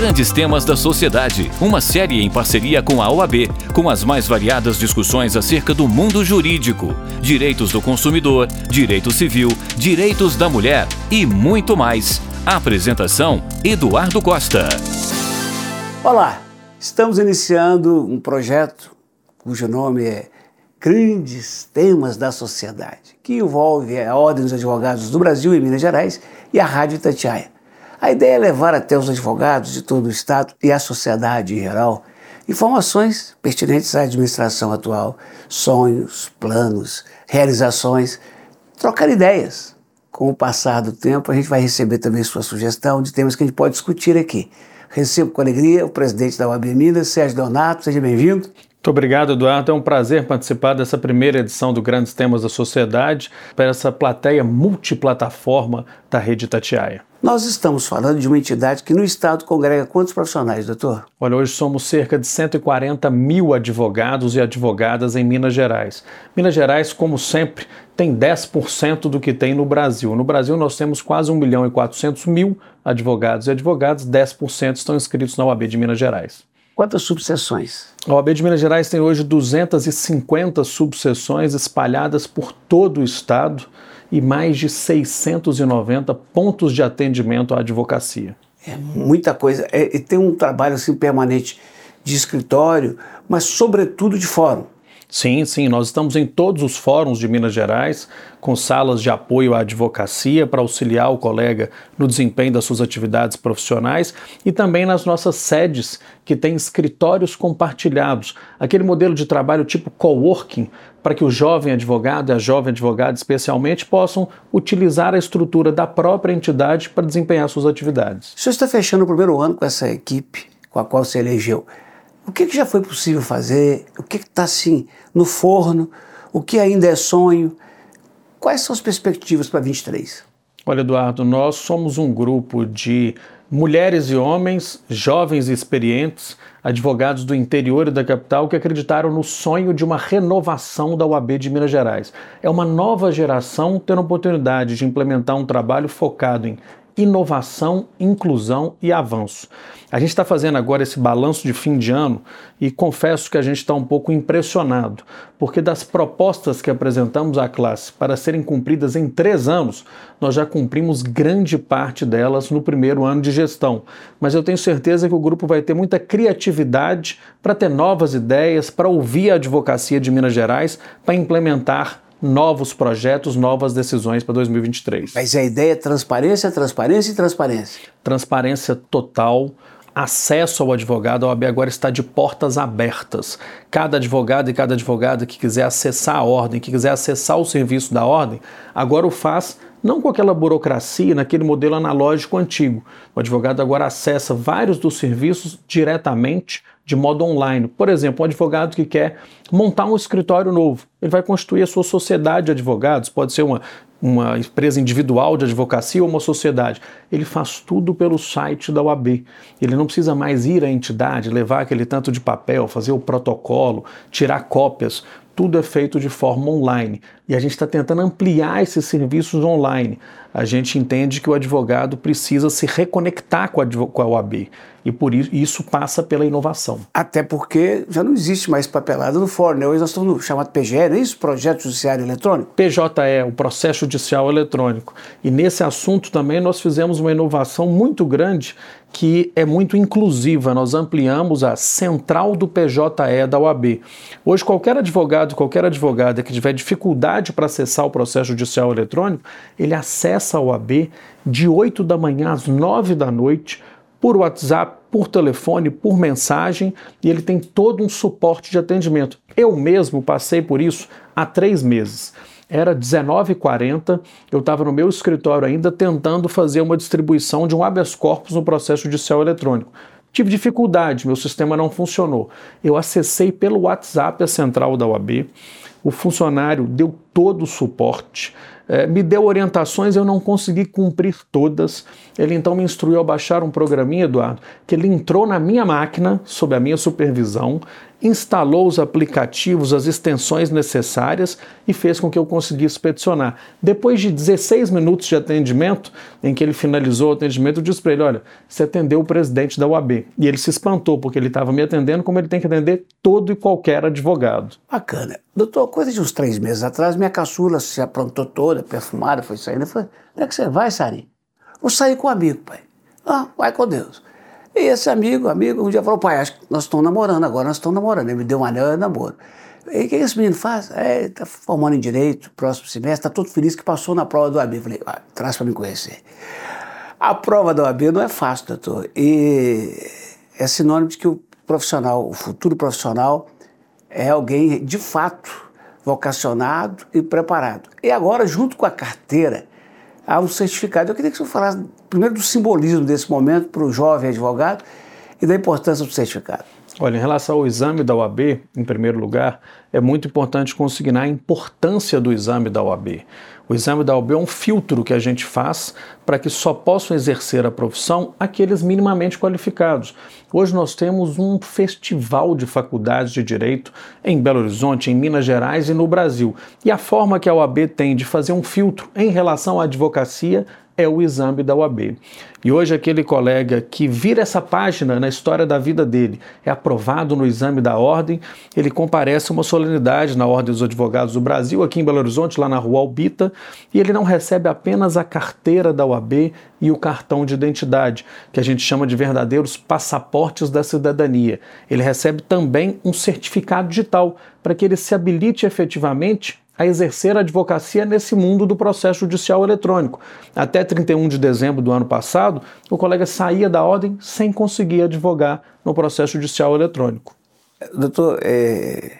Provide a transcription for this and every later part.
Grandes Temas da Sociedade, uma série em parceria com a OAB, com as mais variadas discussões acerca do mundo jurídico, direitos do consumidor, direito civil, direitos da mulher e muito mais. apresentação: Eduardo Costa. Olá, estamos iniciando um projeto cujo nome é Grandes Temas da Sociedade, que envolve a Ordem dos Advogados do Brasil e Minas Gerais e a Rádio Itatiaia. A ideia é levar até os advogados de todo o Estado e a sociedade em geral informações pertinentes à administração atual, sonhos, planos, realizações, trocar ideias. Com o passar do tempo, a gente vai receber também sua sugestão de temas que a gente pode discutir aqui. Recebo com alegria o presidente da UAB Minas, Sérgio Donato, seja bem-vindo. Muito obrigado, Eduardo. É um prazer participar dessa primeira edição do Grandes Temas da Sociedade para essa plateia multiplataforma da Rede Tatiaia. Nós estamos falando de uma entidade que no Estado congrega quantos profissionais, doutor? Olha, hoje somos cerca de 140 mil advogados e advogadas em Minas Gerais. Minas Gerais, como sempre, tem 10% do que tem no Brasil. No Brasil, nós temos quase 1 milhão e 400 mil advogados e advogadas, 10% estão inscritos na UAB de Minas Gerais. Quantas subseções? A OAB de Minas Gerais tem hoje 250 subseções espalhadas por todo o estado e mais de 690 pontos de atendimento à advocacia. É muita coisa. É, e tem um trabalho assim permanente de escritório, mas sobretudo de fórum. Sim, sim, nós estamos em todos os fóruns de Minas Gerais, com salas de apoio à advocacia para auxiliar o colega no desempenho das suas atividades profissionais e também nas nossas sedes, que têm escritórios compartilhados, aquele modelo de trabalho tipo coworking, para que o jovem advogado e a jovem advogada, especialmente, possam utilizar a estrutura da própria entidade para desempenhar suas atividades. O senhor está fechando o primeiro ano com essa equipe com a qual se elegeu. O que, que já foi possível fazer? O que está assim no forno? O que ainda é sonho? Quais são as perspectivas para 23? Olha, Eduardo, nós somos um grupo de mulheres e homens, jovens e experientes, advogados do interior e da capital que acreditaram no sonho de uma renovação da UAB de Minas Gerais. É uma nova geração tendo a oportunidade de implementar um trabalho focado em inovação, inclusão e avanço. A gente está fazendo agora esse balanço de fim de ano e confesso que a gente está um pouco impressionado, porque das propostas que apresentamos à classe para serem cumpridas em três anos, nós já cumprimos grande parte delas no primeiro ano de gestão. Mas eu tenho certeza que o grupo vai ter muita criatividade para ter novas ideias, para ouvir a advocacia de Minas Gerais, para implementar novos projetos, novas decisões para 2023. Mas a ideia é transparência, transparência e transparência. Transparência total. Acesso ao advogado, a OAB agora está de portas abertas. Cada advogado e cada advogada que quiser acessar a ordem, que quiser acessar o serviço da ordem, agora o faz não com aquela burocracia, naquele modelo analógico antigo. O advogado agora acessa vários dos serviços diretamente de modo online. Por exemplo, um advogado que quer montar um escritório novo, ele vai constituir a sua sociedade de advogados, pode ser uma, uma empresa individual de advocacia ou uma sociedade. Ele faz tudo pelo site da UAB. Ele não precisa mais ir à entidade, levar aquele tanto de papel, fazer o protocolo, tirar cópias tudo é feito de forma online. E a gente está tentando ampliar esses serviços online. A gente entende que o advogado precisa se reconectar com a, OAB. E por isso, isso passa pela inovação. Até porque já não existe mais papelada no fórum. Né? Hoje nós estamos no chamado PGE, não é isso? Projeto Judiciário Eletrônico? PJE, o Processo Judicial Eletrônico. E nesse assunto também nós fizemos uma inovação muito grande que é muito inclusiva. Nós ampliamos a central do PJE da OAB. Hoje, qualquer advogado, qualquer advogada que tiver dificuldade para acessar o processo judicial eletrônico, ele acessa a OAB de 8 da manhã às 9 da noite, por WhatsApp, por telefone, por mensagem, e ele tem todo um suporte de atendimento. Eu mesmo passei por isso há três meses. Era 19h40, eu estava no meu escritório ainda tentando fazer uma distribuição de um habeas corpus no processo judicial eletrônico. Tive dificuldade, meu sistema não funcionou. Eu acessei pelo WhatsApp a central da UAB, o funcionário deu todo o suporte, é, me deu orientações, eu não consegui cumprir todas. Ele então me instruiu a baixar um programinha, Eduardo, que ele entrou na minha máquina, sob a minha supervisão, instalou os aplicativos, as extensões necessárias e fez com que eu conseguisse peticionar. Depois de 16 minutos de atendimento, em que ele finalizou o atendimento, eu disse para ele: Olha, você atendeu o presidente da UAB. E ele se espantou, porque ele estava me atendendo como ele tem que atender todo e qualquer advogado. Bacana. Doutor, coisa de uns três meses atrás, minha caçula se aprontou toda, perfumada, foi saindo. Eu falei: Onde é que você vai, Sari? Vou sair com um amigo, pai. Ah, vai com Deus. E esse amigo, amigo, um dia falou, pai, acho que nós estamos namorando agora, nós estamos namorando. Ele me deu um anel, eu namoro. E o que esse menino faz? É, está formando em Direito, próximo semestre, está todo feliz que passou na prova do AB. Falei, ah, traz para me conhecer. A prova da OAB não é fácil, doutor. E é sinônimo de que o profissional, o futuro profissional, é alguém de fato vocacionado e preparado. E agora, junto com a carteira, há um certificado. Eu queria que o senhor falasse primeiro do simbolismo desse momento para o jovem advogado e da importância do certificado. Olha, em relação ao exame da OAB, em primeiro lugar, é muito importante consignar a importância do exame da OAB. O exame da OAB é um filtro que a gente faz para que só possam exercer a profissão aqueles minimamente qualificados. Hoje nós temos um festival de faculdades de direito em Belo Horizonte, em Minas Gerais e no Brasil. E a forma que a OAB tem de fazer um filtro em relação à advocacia é o exame da UAB. E hoje aquele colega que vira essa página na história da vida dele, é aprovado no exame da ordem, ele comparece a uma solenidade na Ordem dos Advogados do Brasil, aqui em Belo Horizonte, lá na Rua Albita, e ele não recebe apenas a carteira da UAB e o cartão de identidade, que a gente chama de verdadeiros passaportes da cidadania. Ele recebe também um certificado digital para que ele se habilite efetivamente a exercer advocacia nesse mundo do processo judicial eletrônico. Até 31 de dezembro do ano passado, o colega saía da ordem sem conseguir advogar no processo judicial eletrônico. Doutor, é,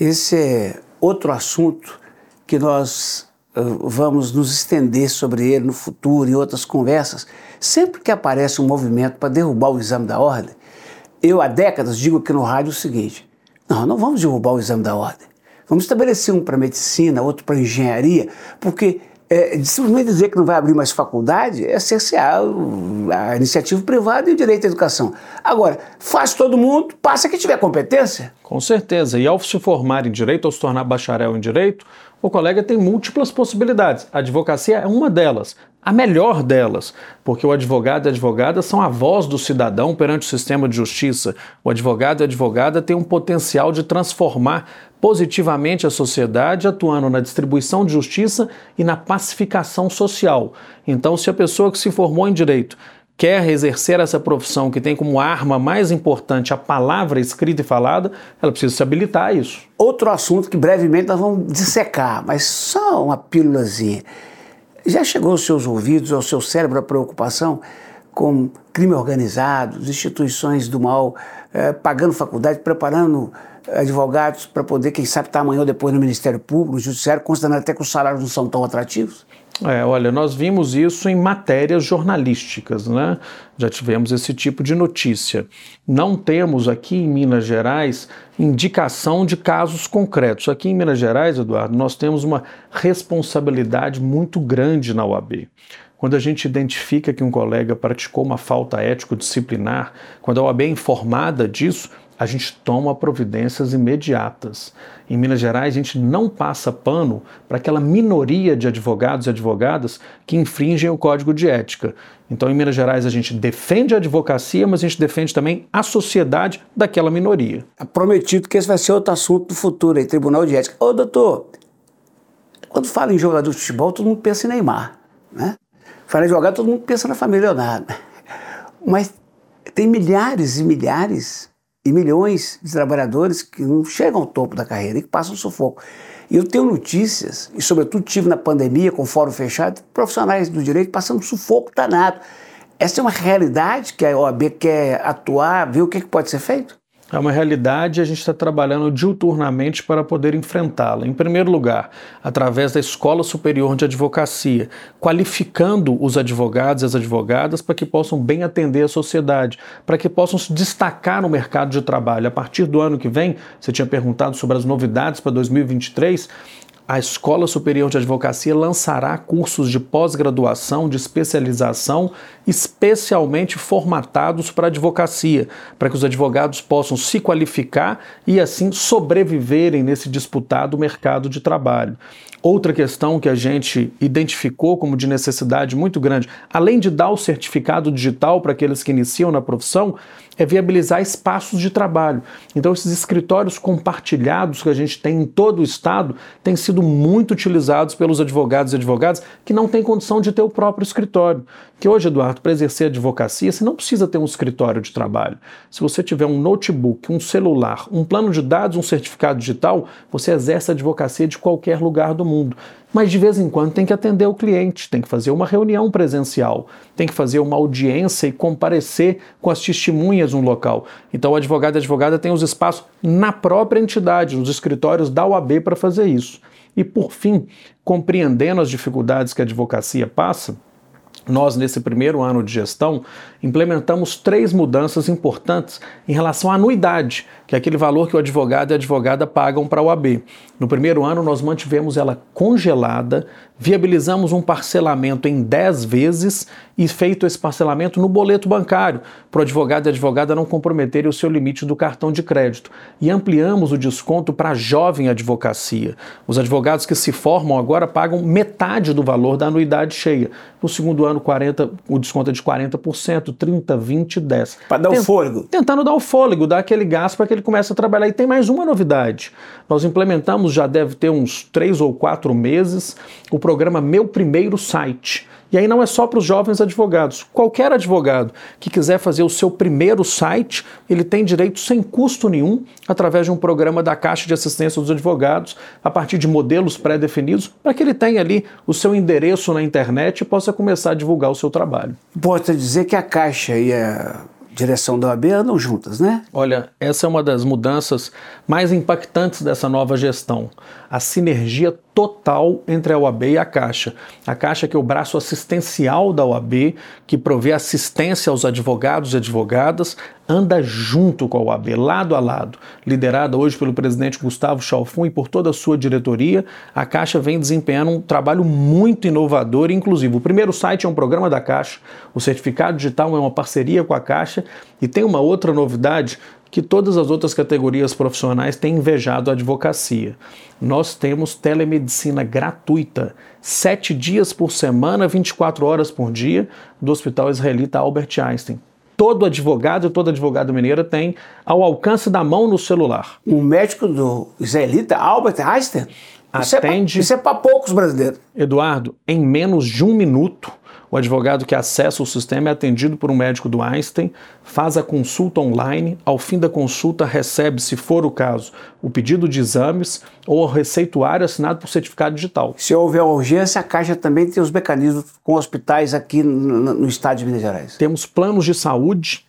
esse é outro assunto que nós uh, vamos nos estender sobre ele no futuro, em outras conversas. Sempre que aparece um movimento para derrubar o exame da ordem, eu há décadas digo aqui no rádio o seguinte: não, não vamos derrubar o exame da ordem. Vamos estabelecer um para medicina, outro para engenharia, porque é, simplesmente dizer que não vai abrir mais faculdade é cercear a iniciativa privada e o direito à educação. Agora, faz todo mundo, passa que tiver competência. Com certeza. E ao se formar em direito, ou se tornar bacharel em direito, o colega tem múltiplas possibilidades. A advocacia é uma delas a melhor delas, porque o advogado e a advogada são a voz do cidadão perante o sistema de justiça. O advogado e a advogada têm um potencial de transformar positivamente a sociedade, atuando na distribuição de justiça e na pacificação social. Então, se a pessoa que se formou em direito quer exercer essa profissão que tem como arma mais importante a palavra escrita e falada, ela precisa se habilitar a isso. Outro assunto que brevemente nós vamos dissecar, mas só uma pílulazinha. Já chegou aos seus ouvidos, ao seu cérebro, a preocupação com crime organizado, instituições do mal, eh, pagando faculdade, preparando advogados para poder, quem sabe, estar amanhã ou depois no Ministério Público, no Judiciário, considerando até que os salários não são tão atrativos? É, olha, nós vimos isso em matérias jornalísticas, né? Já tivemos esse tipo de notícia. Não temos aqui em Minas Gerais indicação de casos concretos. Aqui em Minas Gerais, Eduardo, nós temos uma responsabilidade muito grande na UAB. Quando a gente identifica que um colega praticou uma falta ético-disciplinar, quando a OAB é informada disso, a gente toma providências imediatas. Em Minas Gerais, a gente não passa pano para aquela minoria de advogados e advogadas que infringem o código de ética. Então, em Minas Gerais, a gente defende a advocacia, mas a gente defende também a sociedade daquela minoria. É prometido que esse vai ser outro assunto do futuro, aí, Tribunal de Ética. Ô, doutor, quando fala em jogador de futebol, todo mundo pensa em Neymar, né? Fala em jogador, todo mundo pensa na família Leonardo. Mas tem milhares e milhares e milhões de trabalhadores que não chegam ao topo da carreira e que passam sufoco. E eu tenho notícias, e sobretudo tive na pandemia, com o fórum fechado, profissionais do direito passando sufoco danado. Essa é uma realidade que a OAB quer atuar, ver o que, que pode ser feito? É uma realidade e a gente está trabalhando diuturnamente para poder enfrentá-la. Em primeiro lugar, através da Escola Superior de Advocacia, qualificando os advogados e as advogadas para que possam bem atender a sociedade, para que possam se destacar no mercado de trabalho. A partir do ano que vem, você tinha perguntado sobre as novidades para 2023 a Escola Superior de Advocacia lançará cursos de pós-graduação, de especialização, especialmente formatados para advocacia, para que os advogados possam se qualificar e assim sobreviverem nesse disputado mercado de trabalho. Outra questão que a gente identificou como de necessidade muito grande, além de dar o certificado digital para aqueles que iniciam na profissão, é viabilizar espaços de trabalho. Então, esses escritórios compartilhados que a gente tem em todo o estado têm sido muito utilizados pelos advogados e advogadas que não têm condição de ter o próprio escritório. Que hoje, Eduardo, para exercer advocacia, você não precisa ter um escritório de trabalho. Se você tiver um notebook, um celular, um plano de dados, um certificado digital, você exerce a advocacia de qualquer lugar do mundo. Mas de vez em quando tem que atender o cliente, tem que fazer uma reunião presencial, tem que fazer uma audiência e comparecer com as testemunhas no local. Então o advogado e a advogada tem os espaços na própria entidade, nos escritórios da OAB para fazer isso. E por fim, compreendendo as dificuldades que a advocacia passa, nós, nesse primeiro ano de gestão, implementamos três mudanças importantes em relação à anuidade, que é aquele valor que o advogado e a advogada pagam para a OAB. No primeiro ano, nós mantivemos ela congelada, viabilizamos um parcelamento em 10 vezes e feito esse parcelamento no boleto bancário, para o advogado e a advogada não comprometerem o seu limite do cartão de crédito. E ampliamos o desconto para a jovem advocacia. Os advogados que se formam agora pagam metade do valor da anuidade cheia. No segundo ano, 40, o desconto é de 40%, 30, 20, 10. Para dar Tent, o fôlego. Tentando dar o fôlego, dar aquele gás para que ele comece a trabalhar. E tem mais uma novidade. Nós implementamos, já deve ter uns três ou quatro meses, o programa Meu Primeiro Site. E aí não é só para os jovens advogados. Qualquer advogado que quiser fazer o seu primeiro site, ele tem direito sem custo nenhum, através de um programa da Caixa de Assistência dos Advogados, a partir de modelos pré-definidos, para que ele tenha ali o seu endereço na internet e possa começar a divulgar o seu trabalho. Pode dizer que a Caixa e a direção da OAB andam juntas, né? Olha, essa é uma das mudanças mais impactantes dessa nova gestão. A sinergia total entre a OAB e a Caixa. A Caixa que é o braço assistencial da OAB, que provê assistência aos advogados e advogadas, anda junto com a OAB, lado a lado. Liderada hoje pelo presidente Gustavo Chalfun e por toda a sua diretoria, a Caixa vem desempenhando um trabalho muito inovador, inclusive. O primeiro site é um programa da Caixa, o certificado digital é uma parceria com a Caixa e tem uma outra novidade que todas as outras categorias profissionais têm invejado a advocacia. Nós temos telemedicina gratuita, sete dias por semana, 24 horas por dia, do Hospital Israelita Albert Einstein. Todo advogado e toda advogada mineira tem ao alcance da mão no celular. Um médico do israelita Albert Einstein? Atende. Isso é para é poucos brasileiros. Eduardo, em menos de um minuto o advogado que acessa o sistema é atendido por um médico do Einstein, faz a consulta online, ao fim da consulta recebe, se for o caso, o pedido de exames ou o receituário assinado por certificado digital. Se houver urgência, a Caixa também tem os mecanismos com hospitais aqui no, no estado de Minas Gerais. Temos planos de saúde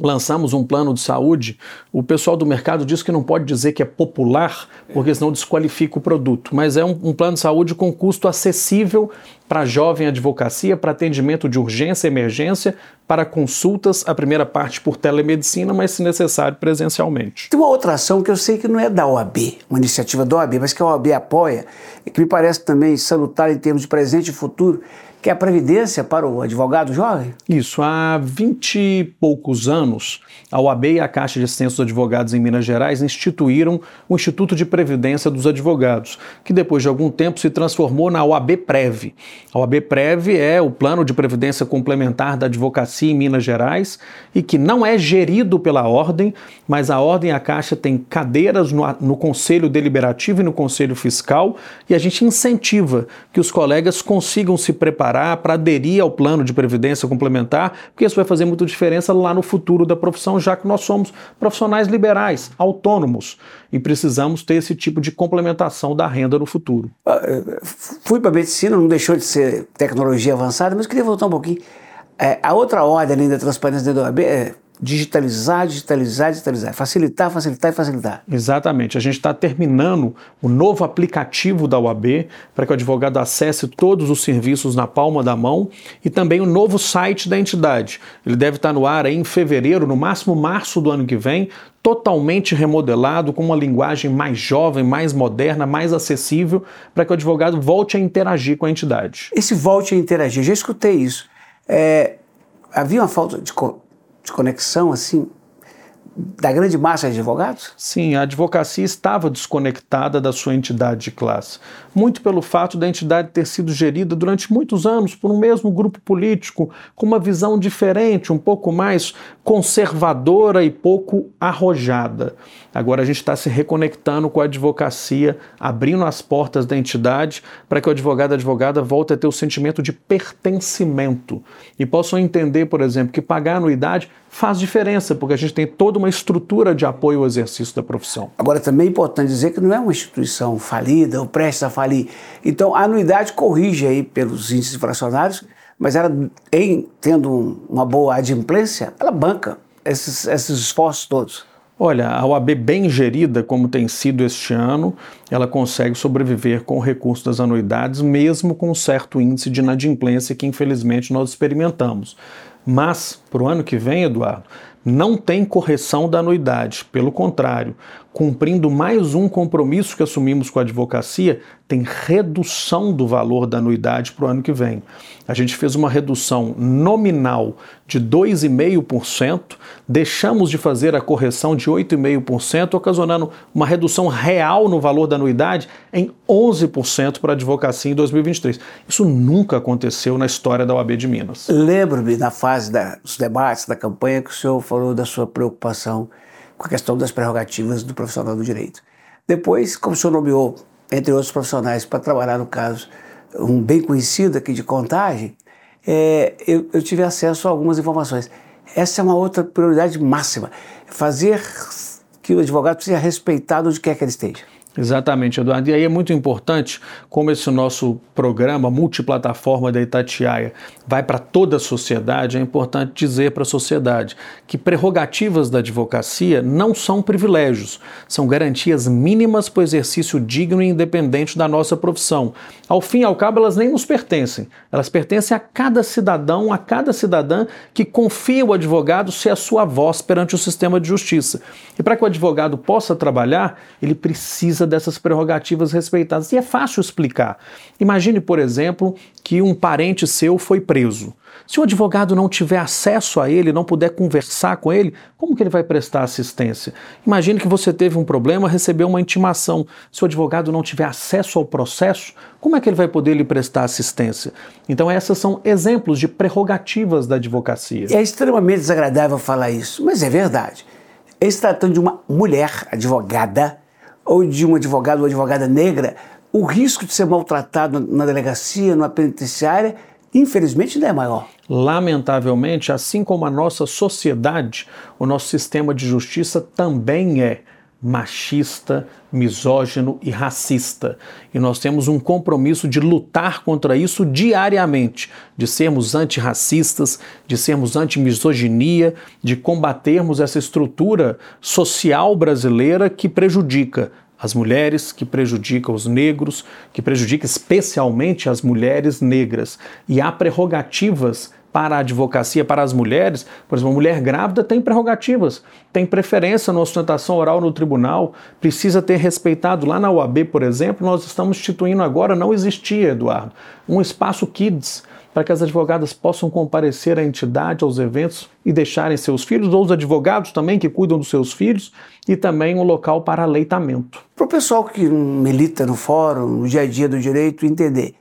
lançamos um plano de saúde, o pessoal do mercado diz que não pode dizer que é popular, porque senão desqualifica o produto, mas é um, um plano de saúde com custo acessível para jovem advocacia, para atendimento de urgência emergência, para consultas, a primeira parte por telemedicina, mas se necessário presencialmente. Tem uma outra ação que eu sei que não é da OAB, uma iniciativa da OAB, mas que a OAB apoia, e que me parece também salutar em termos de presente e futuro, que é a previdência para o advogado jovem? Isso, há 20 e poucos anos, a OAB e a Caixa de Assistência dos Advogados em Minas Gerais instituíram o Instituto de Previdência dos Advogados, que depois de algum tempo se transformou na OAB Prev. A OAB Prev é o plano de previdência complementar da advocacia em Minas Gerais e que não é gerido pela Ordem, mas a Ordem e a Caixa têm cadeiras no, no Conselho Deliberativo e no Conselho Fiscal e a gente incentiva que os colegas consigam se preparar preparar para aderir ao plano de previdência complementar, porque isso vai fazer muita diferença lá no futuro da profissão, já que nós somos profissionais liberais, autônomos, e precisamos ter esse tipo de complementação da renda no futuro. Ah, eh, fui para a medicina, não deixou de ser tecnologia avançada, mas queria voltar um pouquinho. É, a outra ordem da transparência da OAB é digitalizar, digitalizar, digitalizar, facilitar, facilitar e facilitar. Exatamente. A gente está terminando o novo aplicativo da UAB para que o advogado acesse todos os serviços na palma da mão e também o novo site da entidade. Ele deve estar no ar em fevereiro, no máximo março do ano que vem, totalmente remodelado, com uma linguagem mais jovem, mais moderna, mais acessível, para que o advogado volte a interagir com a entidade. Esse volte a interagir, já escutei isso. É, havia uma falta de, de conexão assim da grande massa de advogados? Sim, a advocacia estava desconectada da sua entidade de classe, muito pelo fato da entidade ter sido gerida durante muitos anos por um mesmo grupo político, com uma visão diferente, um pouco mais conservadora e pouco arrojada. Agora a gente está se reconectando com a advocacia, abrindo as portas da entidade para que o advogado e a advogada volte a ter o sentimento de pertencimento e possam entender, por exemplo, que pagar anuidade faz diferença, porque a gente tem toda uma estrutura de apoio ao exercício da profissão. Agora, também é importante dizer que não é uma instituição falida ou prestes a falir. Então, a anuidade corrige aí pelos índices inflacionários, mas ela, em tendo uma boa adimplência, ela banca esses, esses esforços todos. Olha, a OAB bem gerida, como tem sido este ano, ela consegue sobreviver com o recurso das anuidades, mesmo com um certo índice de inadimplência que infelizmente nós experimentamos. Mas, para o ano que vem, Eduardo, não tem correção da anuidade. Pelo contrário, cumprindo mais um compromisso que assumimos com a advocacia, tem redução do valor da anuidade para o ano que vem. A gente fez uma redução nominal de 2,5%, deixamos de fazer a correção de 8,5%, ocasionando uma redução real no valor da anuidade em 11% para a advocacia em 2023. Isso nunca aconteceu na história da OAB de Minas. Lembro-me na fase dos debates, da campanha, que o senhor falou da sua preocupação com a questão das prerrogativas do profissional do direito. Depois, como o senhor nomeou, entre outros profissionais, para trabalhar no caso, um bem conhecido aqui de contagem, é, eu, eu tive acesso a algumas informações. Essa é uma outra prioridade máxima, fazer que o advogado seja respeitado onde quer que ele esteja. Exatamente, Eduardo. E aí é muito importante como esse nosso programa multiplataforma da Itatiaia vai para toda a sociedade, é importante dizer para a sociedade que prerrogativas da advocacia não são privilégios, são garantias mínimas para o exercício digno e independente da nossa profissão. Ao fim e ao cabo, elas nem nos pertencem, elas pertencem a cada cidadão, a cada cidadã que confia o advogado ser a sua voz perante o sistema de justiça. E para que o advogado possa trabalhar, ele precisa precisa dessas prerrogativas respeitadas. E é fácil explicar. Imagine, por exemplo, que um parente seu foi preso. Se o advogado não tiver acesso a ele, não puder conversar com ele, como que ele vai prestar assistência? Imagine que você teve um problema, recebeu uma intimação. Se o advogado não tiver acesso ao processo, como é que ele vai poder lhe prestar assistência? Então, essas são exemplos de prerrogativas da advocacia. É extremamente desagradável falar isso, mas é verdade. Ele se tratando de uma mulher advogada, ou de um advogado ou advogada negra, o risco de ser maltratado na delegacia, numa penitenciária, infelizmente ainda é maior. Lamentavelmente, assim como a nossa sociedade, o nosso sistema de justiça também é machista, misógino e racista. E nós temos um compromisso de lutar contra isso diariamente, de sermos antirracistas, de sermos anti-misoginia, de combatermos essa estrutura social brasileira que prejudica as mulheres, que prejudica os negros, que prejudica especialmente as mulheres negras. E há prerrogativas para a advocacia, para as mulheres, por exemplo, uma mulher grávida tem prerrogativas, tem preferência na ostentação oral no tribunal, precisa ter respeitado. Lá na UAB, por exemplo, nós estamos instituindo agora, não existia, Eduardo, um espaço kids para que as advogadas possam comparecer à entidade, aos eventos e deixarem seus filhos, ou os advogados também que cuidam dos seus filhos, e também um local para aleitamento. Para o pessoal que milita no fórum, no dia a dia do direito, entender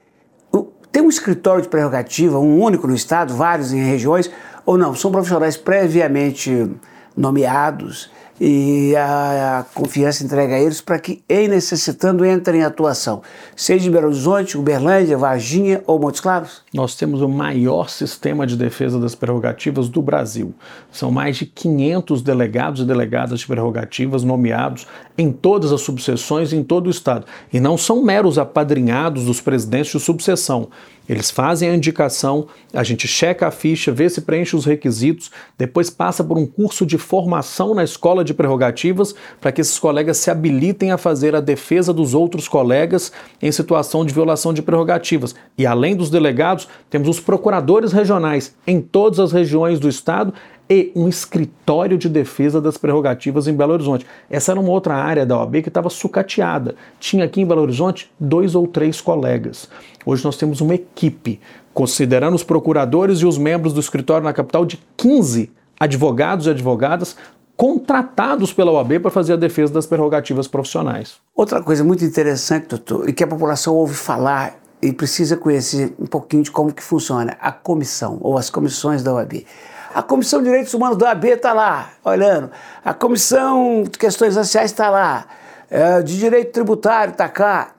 tem um escritório de prerrogativa, um único no estado, vários em regiões, ou não? São profissionais previamente nomeados e a, a confiança entrega a eles para que, em necessitando, entrem em atuação, seja em Belo Horizonte, Uberlândia, Varginha ou Montes Claros? Nós temos o maior sistema de defesa das prerrogativas do Brasil. São mais de 500 delegados e delegadas de prerrogativas nomeados em todas as subseções em todo o Estado. E não são meros apadrinhados dos presidentes de subseção. Eles fazem a indicação, a gente checa a ficha, vê se preenche os requisitos, depois passa por um curso de formação na escola de prerrogativas para que esses colegas se habilitem a fazer a defesa dos outros colegas em situação de violação de prerrogativas. E além dos delegados, temos os procuradores regionais em todas as regiões do estado e um escritório de defesa das prerrogativas em Belo Horizonte. Essa era uma outra área da OAB que estava sucateada. Tinha aqui em Belo Horizonte dois ou três colegas. Hoje nós temos uma equipe, considerando os procuradores e os membros do escritório na capital, de 15 advogados e advogadas contratados pela OAB para fazer a defesa das prerrogativas profissionais. Outra coisa muito interessante, doutor, e que a população ouve falar e precisa conhecer um pouquinho de como que funciona a comissão ou as comissões da OAB. A Comissão de Direitos Humanos da OAB está lá, olhando. A Comissão de Questões Raciais está lá. É, de Direito Tributário está cá.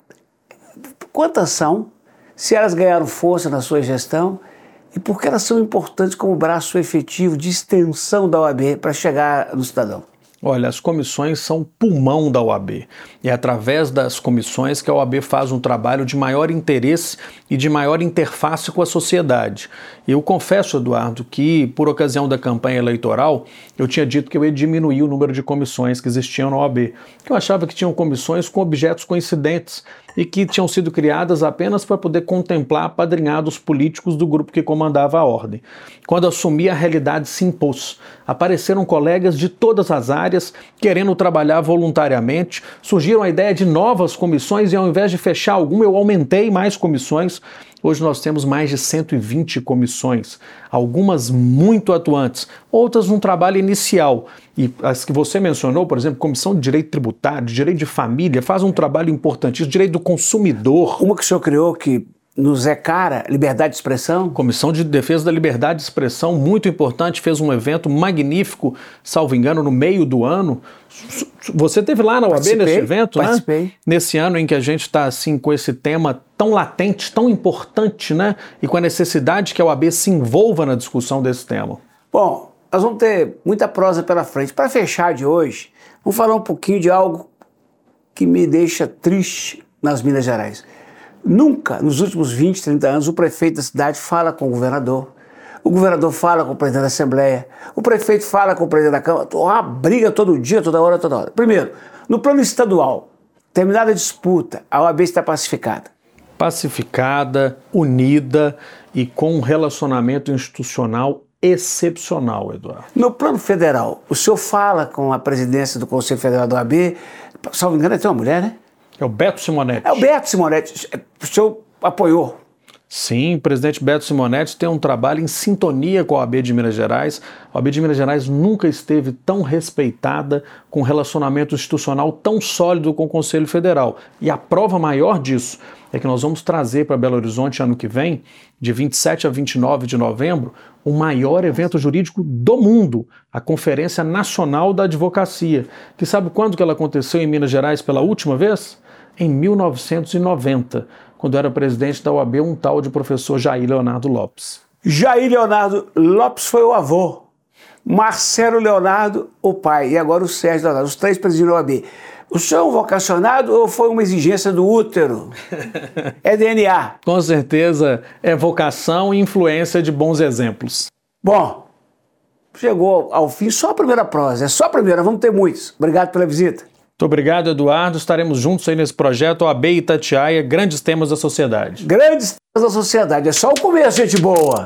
Quantas são? Se elas ganharam força na sua gestão? E por que elas são importantes como braço efetivo de extensão da OAB para chegar no cidadão? Olha, as comissões são pulmão da OAB. É através das comissões que a OAB faz um trabalho de maior interesse e de maior interface com a sociedade. Eu confesso, Eduardo, que por ocasião da campanha eleitoral, eu tinha dito que eu ia diminuir o número de comissões que existiam na OAB. Eu achava que tinham comissões com objetos coincidentes e que tinham sido criadas apenas para poder contemplar apadrinhados políticos do grupo que comandava a ordem. Quando assumi, a realidade se impôs. Apareceram colegas de todas as áreas querendo trabalhar voluntariamente, surgiram a ideia de novas comissões e ao invés de fechar alguma, eu aumentei mais comissões. Hoje nós temos mais de 120 comissões, algumas muito atuantes, outras num trabalho inicial. E as que você mencionou, por exemplo, Comissão de Direito Tributário, de Direito de Família, faz um trabalho importantíssimo, Direito do Consumidor. Uma que o senhor criou que nos é cara, liberdade de expressão? Comissão de Defesa da Liberdade de Expressão, muito importante, fez um evento magnífico, salvo engano, no meio do ano. Você teve lá na UAB participei, nesse evento, participei. né? Nesse ano em que a gente está assim com esse tema tão latente, tão importante, né? E com a necessidade que a UAB se envolva na discussão desse tema. Bom, nós vamos ter muita prosa pela frente. Para fechar de hoje, vamos falar um pouquinho de algo que me deixa triste nas Minas Gerais. Nunca, nos últimos 20, 30 anos, o prefeito da cidade fala com o governador. O governador fala com o presidente da Assembleia. O prefeito fala com o presidente da Câmara. Uma briga todo dia, toda hora, toda hora. Primeiro, no plano estadual, terminada a disputa, a OAB está pacificada. Pacificada, unida e com um relacionamento institucional excepcional, Eduardo. No plano federal, o senhor fala com a presidência do Conselho Federal da OAB, salvo engano, é tem uma mulher, né? É o Beto Simonetti. É o Beto Simonetti. O senhor apoiou. Sim, o presidente Beto Simonetti tem um trabalho em sintonia com a OAB de Minas Gerais. A OAB de Minas Gerais nunca esteve tão respeitada, com um relacionamento institucional tão sólido com o Conselho Federal. E a prova maior disso é que nós vamos trazer para Belo Horizonte ano que vem, de 27 a 29 de novembro, o maior evento jurídico do mundo, a Conferência Nacional da Advocacia. Que sabe quando que ela aconteceu em Minas Gerais pela última vez? Em 1990 quando era presidente da UAB, um tal de professor Jair Leonardo Lopes. Jair Leonardo Lopes foi o avô, Marcelo Leonardo, o pai, e agora o Sérgio Leonardo, os três presidentes da UAB. O senhor é um vocacionado ou foi uma exigência do útero? É DNA. Com certeza é vocação e influência de bons exemplos. Bom, chegou ao fim só a primeira prosa, é só a primeira, vamos ter muitos. Obrigado pela visita. Muito obrigado, Eduardo. Estaremos juntos aí nesse projeto OAB Itatiaia, grandes temas da sociedade. Grandes temas da sociedade, é só o começo, gente boa.